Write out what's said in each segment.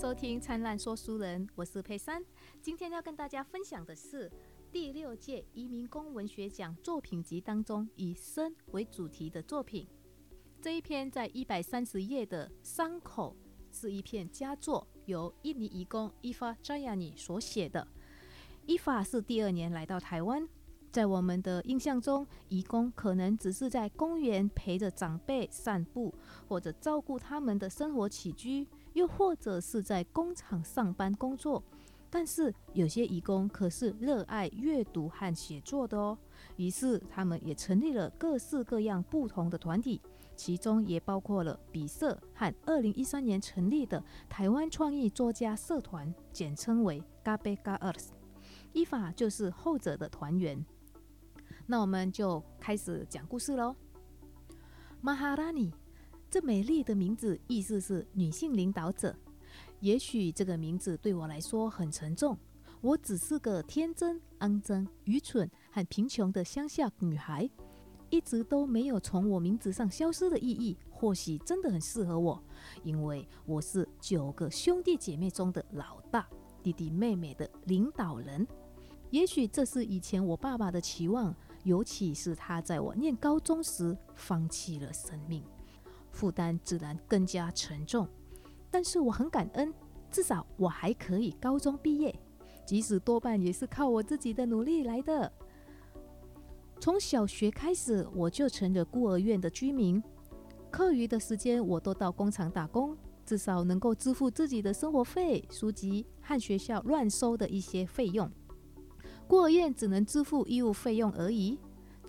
收听《灿烂说书人》，我是佩珊。今天要跟大家分享的是第六届移民工文学奖作品集当中以“生”为主题的作品。这一篇在一百三十页的《伤口》是一篇佳作，由印尼移工伊法扎亚尼所写的。伊法是第二年来到台湾。在我们的印象中，义工可能只是在公园陪着长辈散步，或者照顾他们的生活起居，又或者是在工厂上班工作。但是有些义工可是热爱阅读和写作的哦。于是他们也成立了各式各样不同的团体，其中也包括了比社和二零一三年成立的台湾创意作家社团，简称为 Gabe Gars。依法就是后者的团员。那我们就开始讲故事喽。，Maharani，这美丽的名字意思是女性领导者。也许这个名字对我来说很沉重。我只是个天真、肮脏、愚蠢和贫穷的乡下女孩，一直都没有从我名字上消失的意义。或许真的很适合我，因为我是九个兄弟姐妹中的老大，弟弟妹妹的领导人。也许这是以前我爸爸的期望。尤其是他在我念高中时放弃了生命，负担自然更加沉重。但是我很感恩，至少我还可以高中毕业，即使多半也是靠我自己的努力来的。从小学开始，我就成了孤儿院的居民，课余的时间我都到工厂打工，至少能够支付自己的生活费、书籍和学校乱收的一些费用。孤儿院只能支付医务费用而已。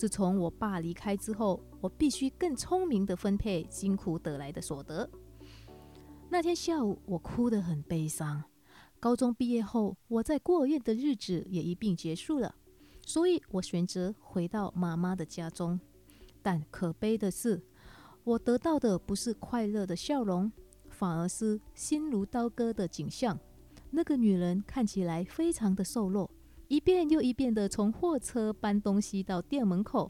自从我爸离开之后，我必须更聪明地分配辛苦得来的所得。那天下午，我哭得很悲伤。高中毕业后，我在孤儿院的日子也一并结束了，所以我选择回到妈妈的家中。但可悲的是，我得到的不是快乐的笑容，反而是心如刀割的景象。那个女人看起来非常的瘦弱。一遍又一遍地从货车搬东西到店门口。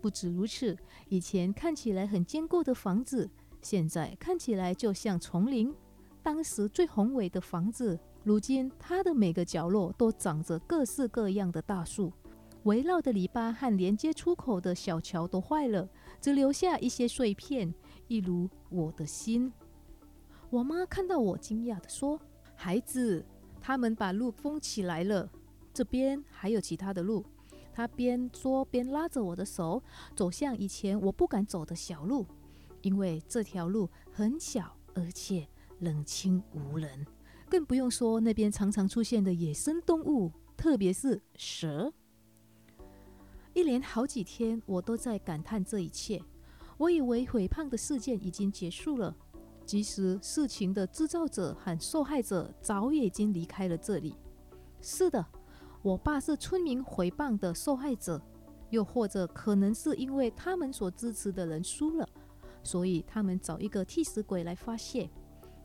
不止如此，以前看起来很坚固的房子，现在看起来就像丛林。当时最宏伟的房子，如今它的每个角落都长着各式各样的大树，围绕的篱笆和连接出口的小桥都坏了，只留下一些碎片，一如我的心。我妈看到我，惊讶地说：“孩子，他们把路封起来了。”这边还有其他的路，他边说边拉着我的手走向以前我不敢走的小路，因为这条路很小，而且冷清无人，更不用说那边常常出现的野生动物，特别是蛇。一连好几天，我都在感叹这一切。我以为毁胖的事件已经结束了，其实事情的制造者和受害者早已经离开了这里。是的。我爸是村民回谤的受害者，又或者可能是因为他们所支持的人输了，所以他们找一个替死鬼来发泄。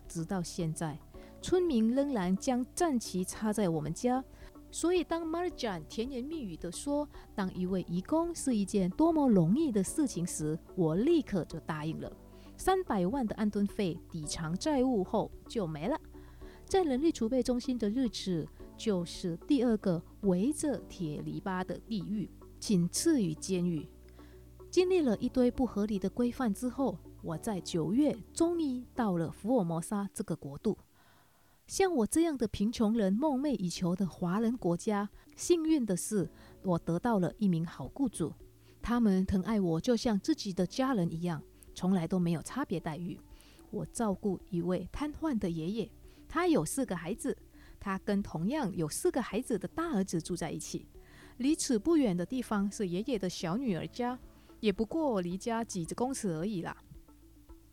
直到现在，村民仍然将战旗插在我们家。所以当 Marjan 甜言蜜语地说当一位义工是一件多么容易的事情时，我立刻就答应了。三百万的安顿费抵偿债务后就没了。在人力储备中心的日子。就是第二个围着铁篱笆的地狱，仅次于监狱。经历了一堆不合理的规范之后，我在九月终于到了福尔摩沙这个国度。像我这样的贫穷人梦寐以求的华人国家，幸运的是，我得到了一名好雇主，他们疼爱我就像自己的家人一样，从来都没有差别待遇。我照顾一位瘫痪的爷爷，他有四个孩子。他跟同样有四个孩子的大儿子住在一起。离此不远的地方是爷爷的小女儿家，也不过离家几十公尺而已啦。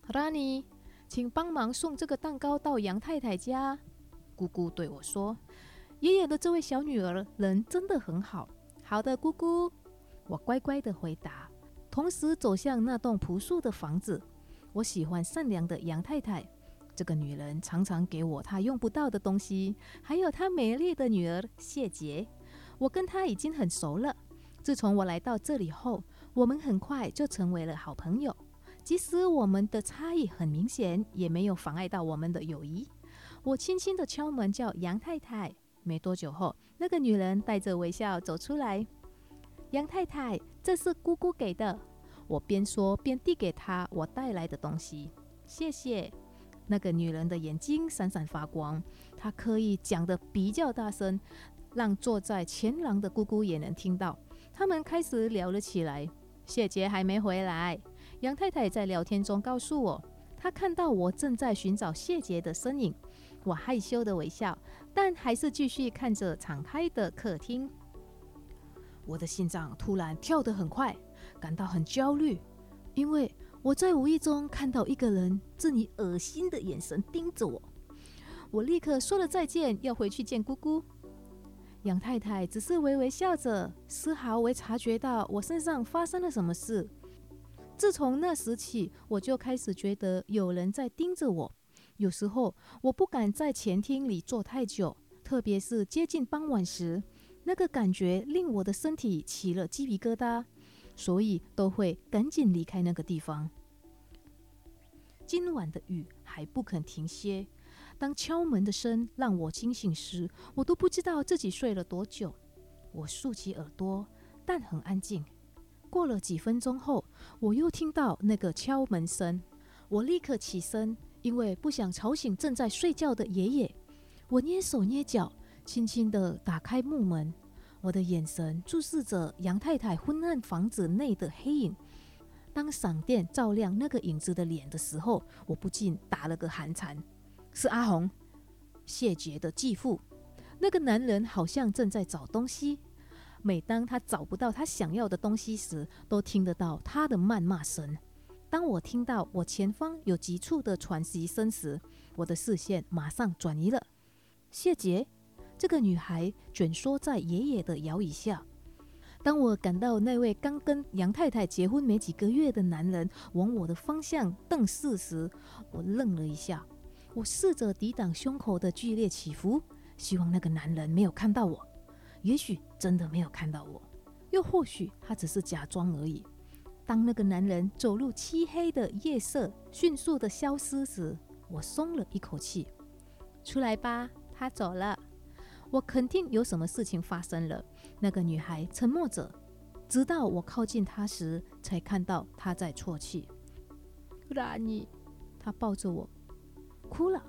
Rani，，请帮忙送这个蛋糕到杨太太家。姑姑对我说：“爷爷的这位小女儿人真的很好。”好的，姑姑，我乖乖的回答，同时走向那栋朴素的房子。我喜欢善良的杨太太。这个女人常常给我她用不到的东西，还有她美丽的女儿谢杰。我跟她已经很熟了。自从我来到这里后，我们很快就成为了好朋友。即使我们的差异很明显，也没有妨碍到我们的友谊。我轻轻的敲门，叫杨太太。没多久后，那个女人带着微笑走出来。杨太太，这是姑姑给的。我边说边递给她我带来的东西。谢谢。那个女人的眼睛闪闪发光，她刻意讲的比较大声，让坐在前廊的姑姑也能听到。他们开始聊了起来。谢杰还没回来。杨太太在聊天中告诉我，她看到我正在寻找谢杰的身影。我害羞的微笑，但还是继续看着敞开的客厅。我的心脏突然跳得很快，感到很焦虑，因为我在无意中看到一个人正以恶心的眼神盯着我。我立刻说了再见，要回去见姑姑。杨太太只是微微笑着，丝毫未察觉到我身上发生了什么事。自从那时起，我就开始觉得有人在盯着我。有时候我不敢在前厅里坐太久，特别是接近傍晚时，那个感觉令我的身体起了鸡皮疙瘩，所以都会赶紧离开那个地方。今晚的雨还不肯停歇，当敲门的声让我惊醒时，我都不知道自己睡了多久。我竖起耳朵，但很安静。过了几分钟后，我又听到那个敲门声，我立刻起身。因为不想吵醒正在睡觉的爷爷，我捏手捏脚，轻轻地打开木门。我的眼神注视着杨太太昏暗房子内的黑影。当闪电照亮那个影子的脸的时候，我不禁打了个寒颤。是阿红，谢杰的继父。那个男人好像正在找东西。每当他找不到他想要的东西时，都听得到他的谩骂声。当我听到我前方有急促的喘息声时，我的视线马上转移了。谢杰，这个女孩蜷缩在爷爷的摇椅下。当我感到那位刚跟杨太太结婚没几个月的男人往我的方向瞪视时，我愣了一下。我试着抵挡胸口的剧烈起伏，希望那个男人没有看到我。也许真的没有看到我，又或许他只是假装而已。当那个男人走入漆黑的夜色，迅速的消失时，我松了一口气。出来吧，他走了。我肯定有什么事情发生了。那个女孩沉默着，直到我靠近她时，才看到她在啜泣。拉尼，她抱着我，哭了。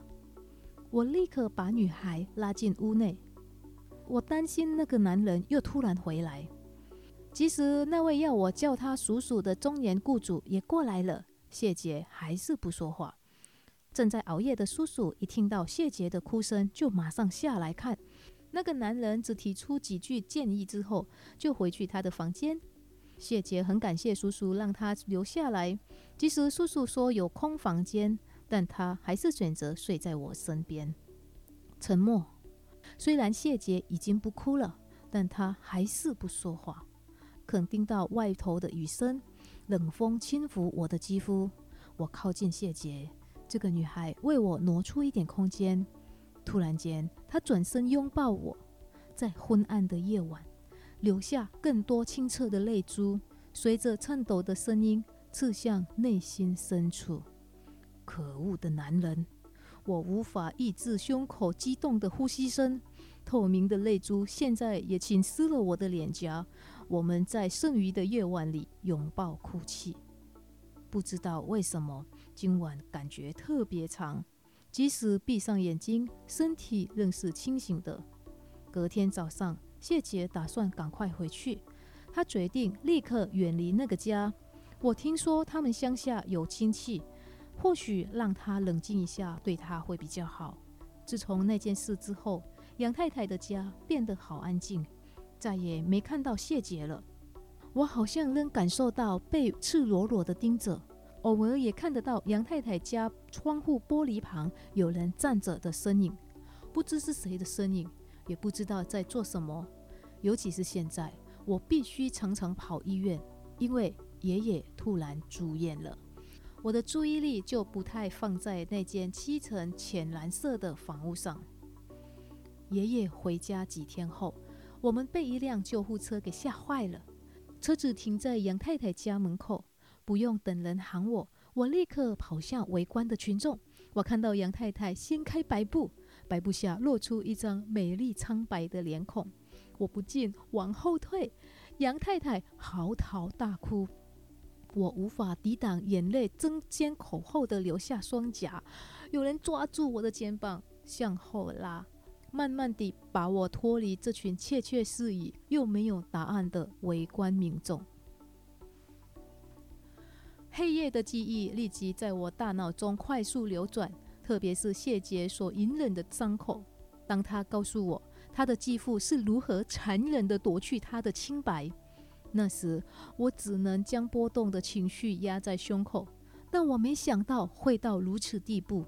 我立刻把女孩拉进屋内。我担心那个男人又突然回来。即使那位要我叫他叔叔的中年雇主也过来了，谢杰还是不说话。正在熬夜的叔叔一听到谢杰的哭声，就马上下来看。那个男人只提出几句建议之后，就回去他的房间。谢杰很感谢叔叔让他留下来，即使叔叔说有空房间，但他还是选择睡在我身边。沉默。虽然谢杰已经不哭了，但他还是不说话。肯听到外头的雨声，冷风轻拂我的肌肤。我靠近谢杰，这个女孩为我挪出一点空间。突然间，他转身拥抱我，在昏暗的夜晚，留下更多清澈的泪珠，随着颤抖的声音刺向内心深处。可恶的男人！我无法抑制胸口激动的呼吸声，透明的泪珠现在也浸湿了我的脸颊。我们在剩余的夜晚里拥抱哭泣，不知道为什么今晚感觉特别长，即使闭上眼睛，身体仍是清醒的。隔天早上，谢姐打算赶快回去，她决定立刻远离那个家。我听说他们乡下有亲戚，或许让他冷静一下，对他会比较好。自从那件事之后，杨太太的家变得好安静。再也没看到谢杰了，我好像仍感受到被赤裸裸的盯着，偶尔也看得到杨太太家窗户玻璃旁有人站着的身影，不知是谁的身影，也不知道在做什么。尤其是现在，我必须常常跑医院，因为爷爷突然住院了，我的注意力就不太放在那间漆层浅蓝色的房屋上。爷爷回家几天后。我们被一辆救护车给吓坏了，车子停在杨太太家门口，不用等人喊我，我立刻跑向围观的群众。我看到杨太太掀开白布，白布下露出一张美丽苍白的脸孔，我不禁往后退。杨太太嚎啕大哭，我无法抵挡眼泪争先恐后的流下双颊。有人抓住我的肩膀向后拉，慢慢地把我脱离这群窃窃私语又没有答案的围观民众。黑夜的记忆立即在我大脑中快速流转，特别是谢杰所隐忍的伤口。当他告诉我他的继父是如何残忍地夺去他的清白，那时我只能将波动的情绪压在胸口。但我没想到会到如此地步。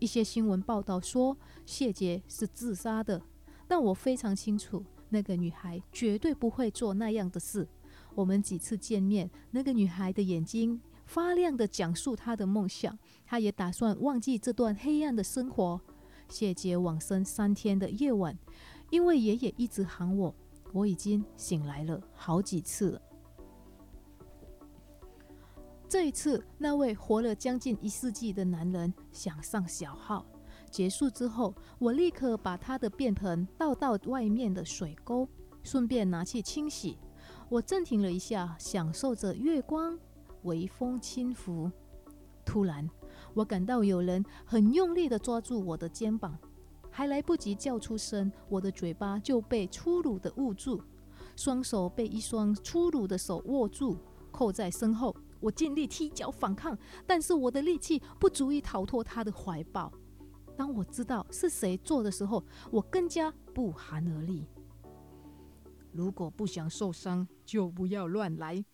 一些新闻报道说谢杰是自杀的，但我非常清楚，那个女孩绝对不会做那样的事。我们几次见面，那个女孩的眼睛。发亮的讲述他的梦想，他也打算忘记这段黑暗的生活。谢杰往生三天的夜晚，因为爷爷一直喊我，我已经醒来了好几次了。这一次，那位活了将近一世纪的男人想上小号。结束之后，我立刻把他的便盆倒到外面的水沟，顺便拿去清洗。我暂停了一下，享受着月光。微风轻拂，突然，我感到有人很用力地抓住我的肩膀，还来不及叫出声，我的嘴巴就被粗鲁地捂住，双手被一双粗鲁的手握住，扣在身后。我尽力踢脚反抗，但是我的力气不足以逃脱他的怀抱。当我知道是谁做的时候，我更加不寒而栗。如果不想受伤，就不要乱来。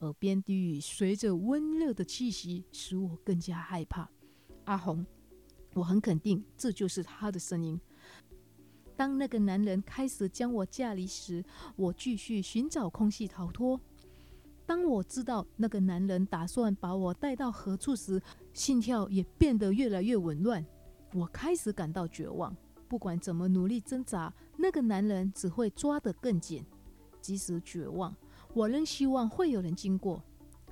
耳边低语随着温热的气息，使我更加害怕。阿红，我很肯定这就是他的声音。当那个男人开始将我架离时，我继续寻找空隙逃脱。当我知道那个男人打算把我带到何处时，心跳也变得越来越紊乱。我开始感到绝望。不管怎么努力挣扎，那个男人只会抓得更紧。即使绝望。我仍希望会有人经过，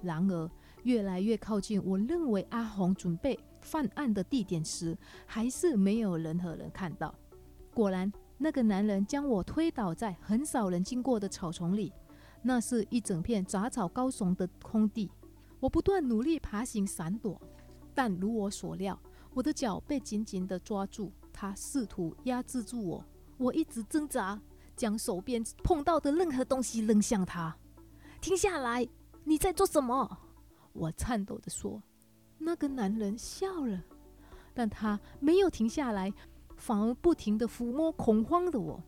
然而越来越靠近我认为阿红准备犯案的地点时，还是没有任何人看到。果然，那个男人将我推倒在很少人经过的草丛里，那是一整片杂草高耸的空地。我不断努力爬行闪躲，但如我所料，我的脚被紧紧地抓住，他试图压制住我。我一直挣扎，将手边碰到的任何东西扔向他。停下来！你在做什么？我颤抖地说。那个男人笑了，但他没有停下来，反而不停地抚摸恐慌的我。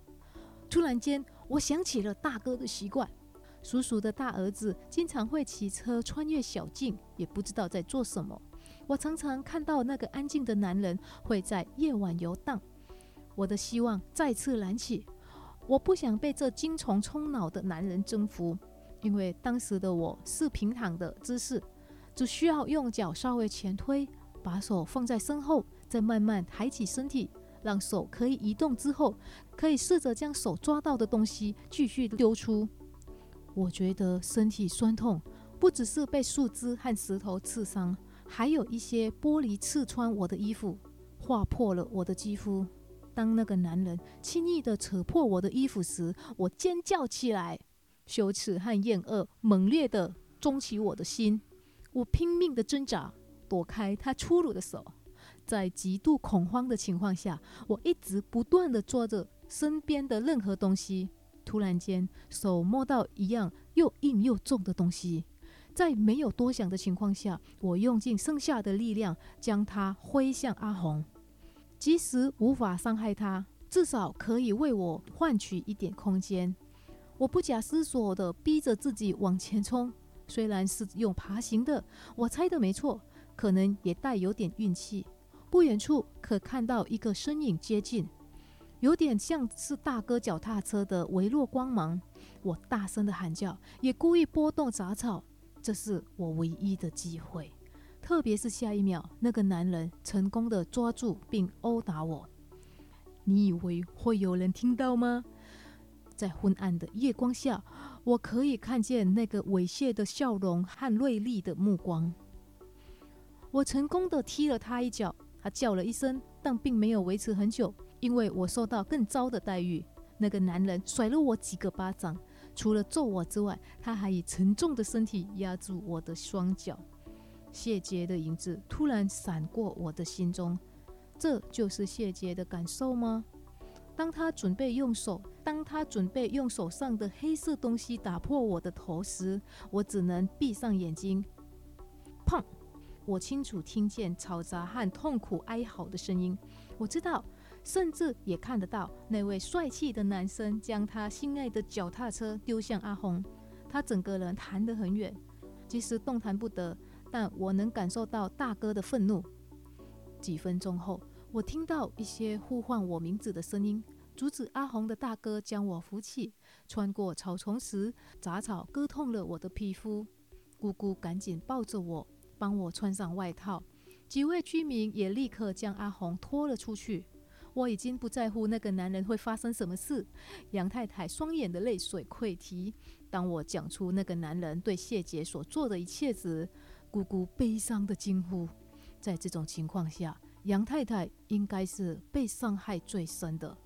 突然间，我想起了大哥的习惯。叔叔的大儿子经常会骑车穿越小径，也不知道在做什么。我常常看到那个安静的男人会在夜晚游荡。我的希望再次燃起。我不想被这精虫充脑的男人征服。因为当时的我是平躺的姿势，只需要用脚稍微前推，把手放在身后，再慢慢抬起身体，让手可以移动之后，可以试着将手抓到的东西继续丢出。我觉得身体酸痛，不只是被树枝和石头刺伤，还有一些玻璃刺穿我的衣服，划破了我的肌肤。当那个男人轻易地扯破我的衣服时，我尖叫起来。羞耻和厌恶猛烈地冲起我的心，我拼命地挣扎，躲开他粗鲁的手。在极度恐慌的情况下，我一直不断地抓着身边的任何东西。突然间，手摸到一样又硬又重的东西，在没有多想的情况下，我用尽剩下的力量将它挥向阿红。即使无法伤害他，至少可以为我换取一点空间。我不假思索地逼着自己往前冲，虽然是用爬行的，我猜的没错，可能也带有点运气。不远处可看到一个身影接近，有点像是大哥脚踏车的微弱光芒。我大声的喊叫，也故意拨动杂草，这是我唯一的机会。特别是下一秒，那个男人成功的抓住并殴打我。你以为会有人听到吗？在昏暗的夜光下，我可以看见那个猥亵的笑容和锐利的目光。我成功的踢了他一脚，他叫了一声，但并没有维持很久。因为我受到更糟的待遇。那个男人甩了我几个巴掌，除了揍我之外，他还以沉重的身体压住我的双脚。谢杰的影子突然闪过我的心中，这就是谢杰的感受吗？当他准备用手，当他准备用手上的黑色东西打破我的头时，我只能闭上眼睛。砰！我清楚听见嘈杂和痛苦哀嚎的声音。我知道。甚至也看得到那位帅气的男生将他心爱的脚踏车丢向阿红，他整个人弹得很远，即使动弹不得，但我能感受到大哥的愤怒。几分钟后，我听到一些呼唤我名字的声音，阻止阿红的大哥将我扶起。穿过草丛时，杂草割痛了我的皮肤。姑姑赶紧抱着我，帮我穿上外套。几位居民也立刻将阿红拖了出去。我已经不在乎那个男人会发生什么事。杨太太双眼的泪水溃堤。当我讲出那个男人对谢杰所做的一切时，姑姑悲伤的惊呼：“在这种情况下，杨太太应该是被伤害最深的。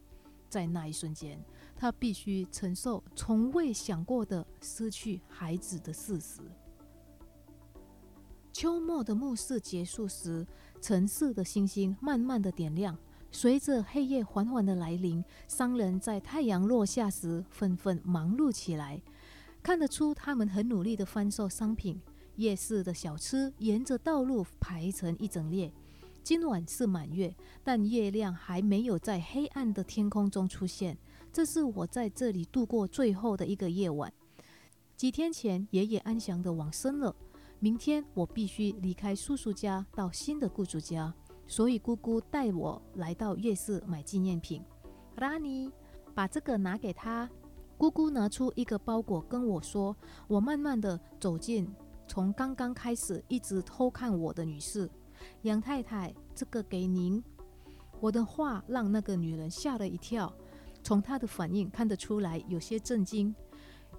在那一瞬间，他必须承受从未想过的失去孩子的事实。”秋末的暮色结束时，城市的星星慢慢的点亮。随着黑夜缓缓的来临，商人在太阳落下时纷纷忙碌起来。看得出，他们很努力的贩售商品。夜市的小吃沿着道路排成一整列。今晚是满月，但月亮还没有在黑暗的天空中出现。这是我在这里度过最后的一个夜晚。几天前，爷爷安详的往生了。明天，我必须离开叔叔家，到新的雇主家。所以姑姑带我来到夜市买纪念品。拉尼，把这个拿给他。姑姑拿出一个包裹跟我说：“我慢慢的走进从刚刚开始一直偷看我的女士，杨太太，这个给您。”我的话让那个女人吓了一跳，从她的反应看得出来有些震惊。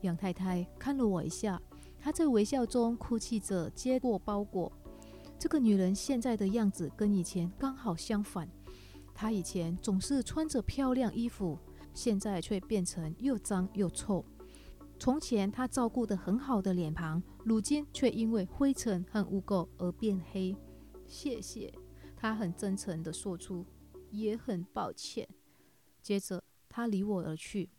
杨太太看了我一下，她在微笑中哭泣着接过包裹。这个女人现在的样子跟以前刚好相反。她以前总是穿着漂亮衣服，现在却变成又脏又臭。从前她照顾得很好的脸庞，如今却因为灰尘和污垢而变黑。谢谢，他很真诚地说出，也很抱歉。接着他离我而去。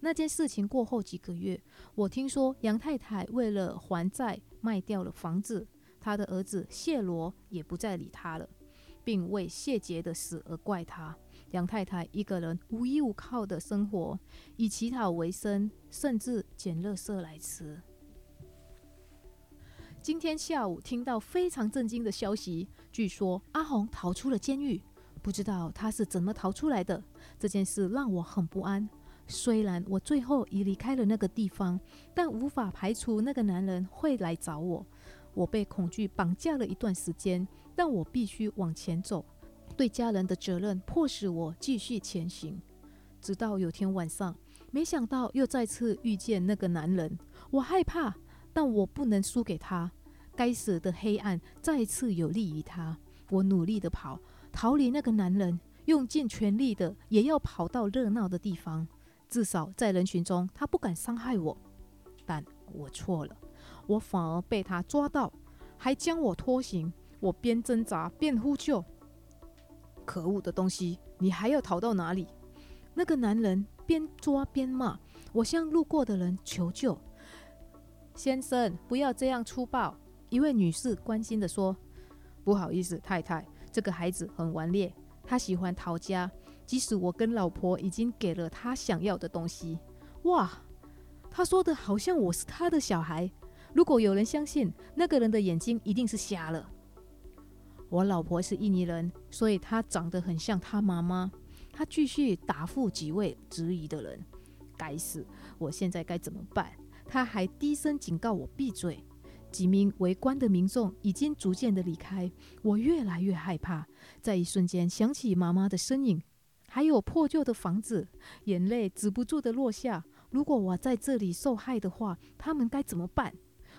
那件事情过后几个月，我听说杨太太为了还债卖掉了房子。他的儿子谢罗也不再理他了，并为谢杰的死而怪他。杨太太一个人无依无靠的生活，以乞讨为生，甚至捡垃圾来吃。今天下午听到非常震惊的消息，据说阿红逃出了监狱，不知道他是怎么逃出来的。这件事让我很不安。虽然我最后已离开了那个地方，但无法排除那个男人会来找我。我被恐惧绑架了一段时间，但我必须往前走。对家人的责任迫使我继续前行，直到有天晚上，没想到又再次遇见那个男人。我害怕，但我不能输给他。该死的黑暗再次有利于他。我努力的跑，逃离那个男人，用尽全力的也要跑到热闹的地方，至少在人群中他不敢伤害我。但我错了。我反而被他抓到，还将我拖行。我边挣扎边呼救：“可恶的东西，你还要逃到哪里？”那个男人边抓边骂。我向路过的人求救：“先生，不要这样粗暴。”一位女士关心地说：“不好意思，太太，这个孩子很顽劣，他喜欢逃家，即使我跟老婆已经给了他想要的东西。”哇，他说的好像我是他的小孩。如果有人相信那个人的眼睛一定是瞎了，我老婆是印尼人，所以她长得很像她妈妈。她继续答复几位质疑的人：“该死，我现在该怎么办？”他还低声警告我闭嘴。几名围观的民众已经逐渐的离开，我越来越害怕。在一瞬间想起妈妈的身影，还有破旧的房子，眼泪止不住的落下。如果我在这里受害的话，他们该怎么办？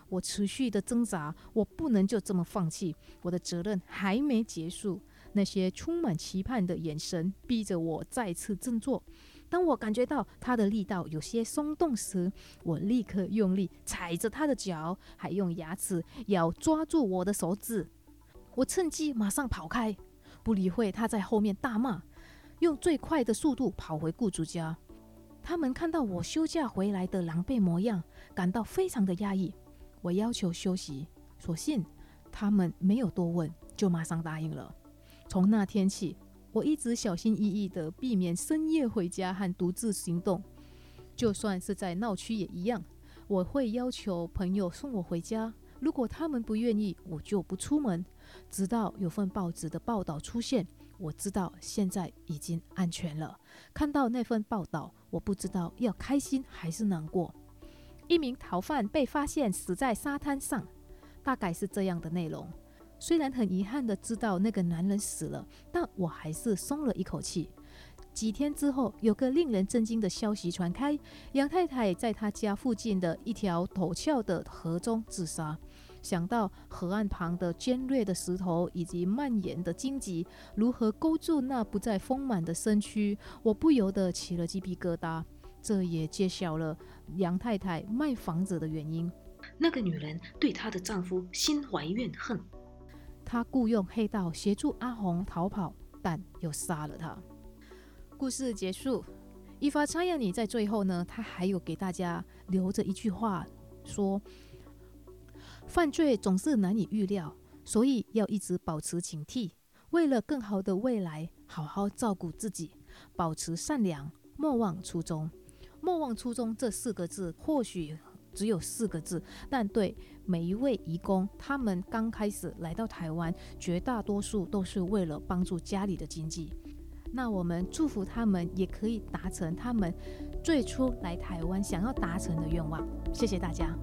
我持续的挣扎，我不能就这么放弃，我的责任还没结束。那些充满期盼的眼神逼着我再次振作。当我感觉到他的力道有些松动时，我立刻用力踩着他的脚，还用牙齿咬抓住我的手指。我趁机马上跑开，不理会他在后面大骂，用最快的速度跑回雇主家。他们看到我休假回来的狼狈模样，感到非常的压抑。我要求休息，所幸他们没有多问，就马上答应了。从那天起，我一直小心翼翼地避免深夜回家和独自行动，就算是在闹区也一样。我会要求朋友送我回家，如果他们不愿意，我就不出门，直到有份报纸的报道出现。我知道现在已经安全了。看到那份报道，我不知道要开心还是难过。一名逃犯被发现死在沙滩上，大概是这样的内容。虽然很遗憾的知道那个男人死了，但我还是松了一口气。几天之后，有个令人震惊的消息传开：杨太太在她家附近的一条陡峭的河中自杀。想到河岸旁的尖锐的石头以及蔓延的荆棘如何勾住那不再丰满的身躯，我不由得起了鸡皮疙瘩。这也揭晓了杨太太卖房子的原因。那个女人对她的丈夫心怀怨恨，他雇佣黑道协助阿红逃跑，但又杀了他。故事结束。伊法查亚尼在最后呢，他还有给大家留着一句话说。犯罪总是难以预料，所以要一直保持警惕。为了更好的未来，好好照顾自己，保持善良，莫忘初衷。莫忘初衷这四个字，或许只有四个字，但对每一位义工，他们刚开始来到台湾，绝大多数都是为了帮助家里的经济。那我们祝福他们，也可以达成他们最初来台湾想要达成的愿望。谢谢大家。